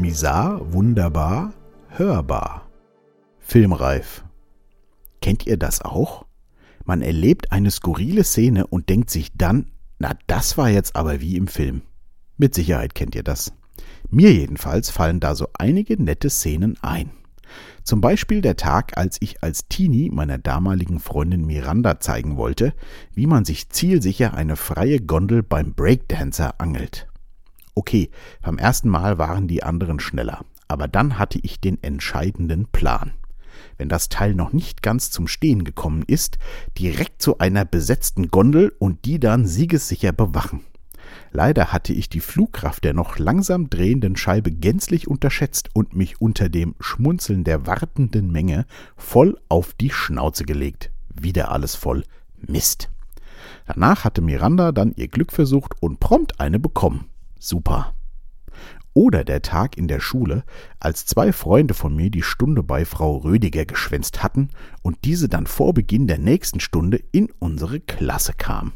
Misar, wunderbar, hörbar. Filmreif. Kennt ihr das auch? Man erlebt eine skurrile Szene und denkt sich dann, na das war jetzt aber wie im Film. Mit Sicherheit kennt ihr das. Mir jedenfalls fallen da so einige nette Szenen ein. Zum Beispiel der Tag, als ich als Teenie meiner damaligen Freundin Miranda zeigen wollte, wie man sich zielsicher eine freie Gondel beim Breakdancer angelt. Okay, beim ersten Mal waren die anderen schneller, aber dann hatte ich den entscheidenden Plan. Wenn das Teil noch nicht ganz zum Stehen gekommen ist, direkt zu einer besetzten Gondel und die dann siegessicher bewachen. Leider hatte ich die Flugkraft der noch langsam drehenden Scheibe gänzlich unterschätzt und mich unter dem Schmunzeln der wartenden Menge voll auf die Schnauze gelegt. Wieder alles voll Mist. Danach hatte Miranda dann ihr Glück versucht und prompt eine bekommen. Super. Oder der Tag in der Schule, als zwei Freunde von mir die Stunde bei Frau Rödiger geschwänzt hatten und diese dann vor Beginn der nächsten Stunde in unsere Klasse kam.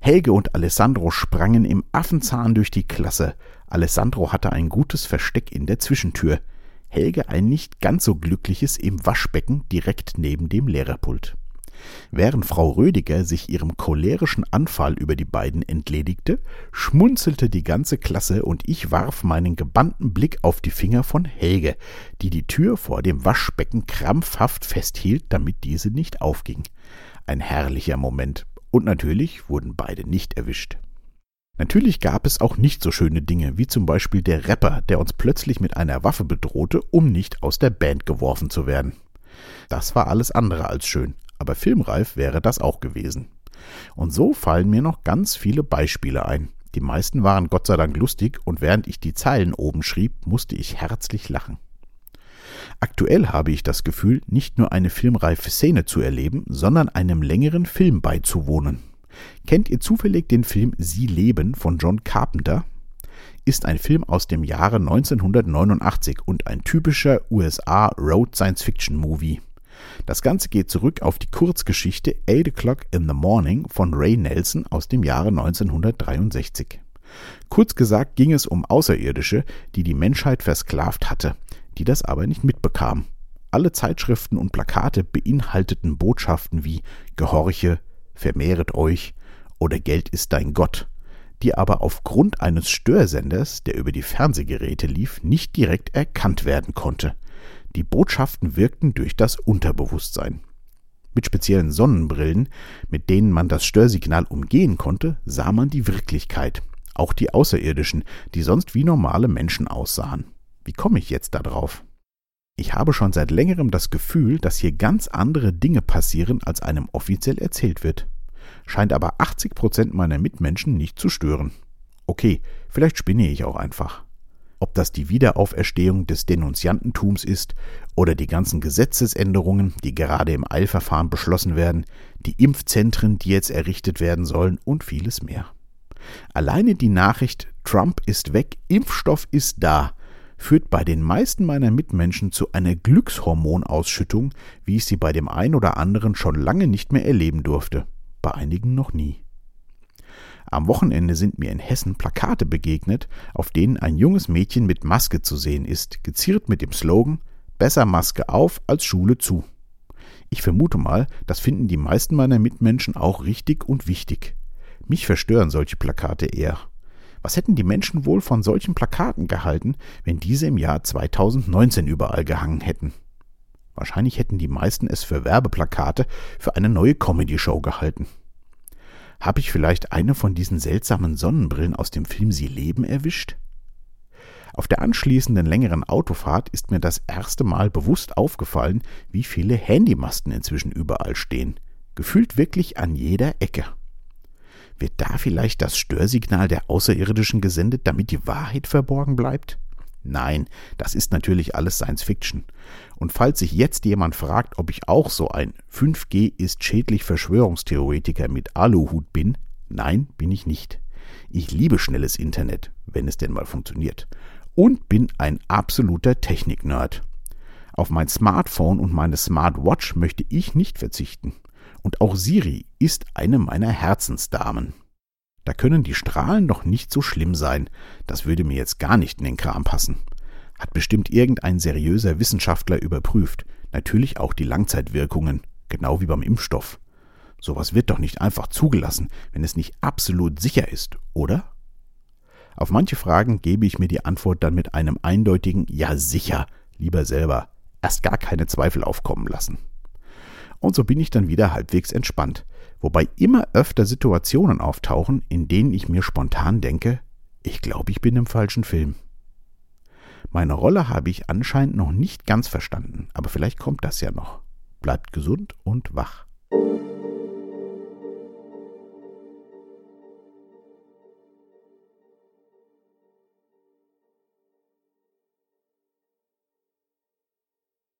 Helge und Alessandro sprangen im Affenzahn durch die Klasse. Alessandro hatte ein gutes Versteck in der Zwischentür. Helge ein nicht ganz so glückliches im Waschbecken direkt neben dem Lehrerpult. Während Frau Rödiger sich ihrem cholerischen Anfall über die beiden entledigte, schmunzelte die ganze Klasse und ich warf meinen gebannten Blick auf die Finger von Helge, die die Tür vor dem Waschbecken krampfhaft festhielt, damit diese nicht aufging. Ein herrlicher Moment. Und natürlich wurden beide nicht erwischt. Natürlich gab es auch nicht so schöne Dinge, wie zum Beispiel der Rapper, der uns plötzlich mit einer Waffe bedrohte, um nicht aus der Band geworfen zu werden. Das war alles andere als schön, aber filmreif wäre das auch gewesen. Und so fallen mir noch ganz viele Beispiele ein. Die meisten waren Gott sei Dank lustig, und während ich die Zeilen oben schrieb, musste ich herzlich lachen. Aktuell habe ich das Gefühl, nicht nur eine filmreife Szene zu erleben, sondern einem längeren Film beizuwohnen. Kennt ihr zufällig den Film Sie leben von John Carpenter? Ist ein Film aus dem Jahre 1989 und ein typischer USA Road Science Fiction Movie. Das Ganze geht zurück auf die Kurzgeschichte Eight O'Clock in the Morning von Ray Nelson aus dem Jahre 1963. Kurz gesagt ging es um Außerirdische, die die Menschheit versklavt hatte die das aber nicht mitbekamen. Alle Zeitschriften und Plakate beinhalteten Botschaften wie Gehorche, vermehret euch oder Geld ist dein Gott, die aber aufgrund eines Störsenders, der über die Fernsehgeräte lief, nicht direkt erkannt werden konnte. Die Botschaften wirkten durch das Unterbewusstsein. Mit speziellen Sonnenbrillen, mit denen man das Störsignal umgehen konnte, sah man die Wirklichkeit, auch die Außerirdischen, die sonst wie normale Menschen aussahen. Wie komme ich jetzt da drauf? Ich habe schon seit längerem das Gefühl, dass hier ganz andere Dinge passieren, als einem offiziell erzählt wird. Scheint aber 80 Prozent meiner Mitmenschen nicht zu stören. Okay, vielleicht spinne ich auch einfach. Ob das die Wiederauferstehung des Denunziantentums ist oder die ganzen Gesetzesänderungen, die gerade im Eilverfahren beschlossen werden, die Impfzentren, die jetzt errichtet werden sollen und vieles mehr. Alleine die Nachricht Trump ist weg, Impfstoff ist da, führt bei den meisten meiner Mitmenschen zu einer Glückshormonausschüttung, wie ich sie bei dem einen oder anderen schon lange nicht mehr erleben durfte, bei einigen noch nie. Am Wochenende sind mir in Hessen Plakate begegnet, auf denen ein junges Mädchen mit Maske zu sehen ist, geziert mit dem Slogan Besser Maske auf als Schule zu. Ich vermute mal, das finden die meisten meiner Mitmenschen auch richtig und wichtig. Mich verstören solche Plakate eher. Was hätten die Menschen wohl von solchen Plakaten gehalten, wenn diese im Jahr 2019 überall gehangen hätten? Wahrscheinlich hätten die meisten es für Werbeplakate für eine neue Comedy-Show gehalten. Habe ich vielleicht eine von diesen seltsamen Sonnenbrillen aus dem Film Sie leben erwischt? Auf der anschließenden längeren Autofahrt ist mir das erste Mal bewusst aufgefallen, wie viele Handymasten inzwischen überall stehen. Gefühlt wirklich an jeder Ecke. Wird da vielleicht das Störsignal der Außerirdischen gesendet, damit die Wahrheit verborgen bleibt? Nein, das ist natürlich alles Science Fiction. Und falls sich jetzt jemand fragt, ob ich auch so ein 5G ist schädlich Verschwörungstheoretiker mit Aluhut bin, nein, bin ich nicht. Ich liebe schnelles Internet, wenn es denn mal funktioniert. Und bin ein absoluter Technik-Nerd. Auf mein Smartphone und meine Smartwatch möchte ich nicht verzichten. Und auch Siri ist eine meiner Herzensdamen. Da können die Strahlen doch nicht so schlimm sein. Das würde mir jetzt gar nicht in den Kram passen. Hat bestimmt irgendein seriöser Wissenschaftler überprüft. Natürlich auch die Langzeitwirkungen, genau wie beim Impfstoff. Sowas wird doch nicht einfach zugelassen, wenn es nicht absolut sicher ist, oder? Auf manche Fragen gebe ich mir die Antwort dann mit einem eindeutigen Ja sicher, lieber selber, erst gar keine Zweifel aufkommen lassen. Und so bin ich dann wieder halbwegs entspannt, wobei immer öfter Situationen auftauchen, in denen ich mir spontan denke, ich glaube, ich bin im falschen Film. Meine Rolle habe ich anscheinend noch nicht ganz verstanden, aber vielleicht kommt das ja noch. Bleibt gesund und wach.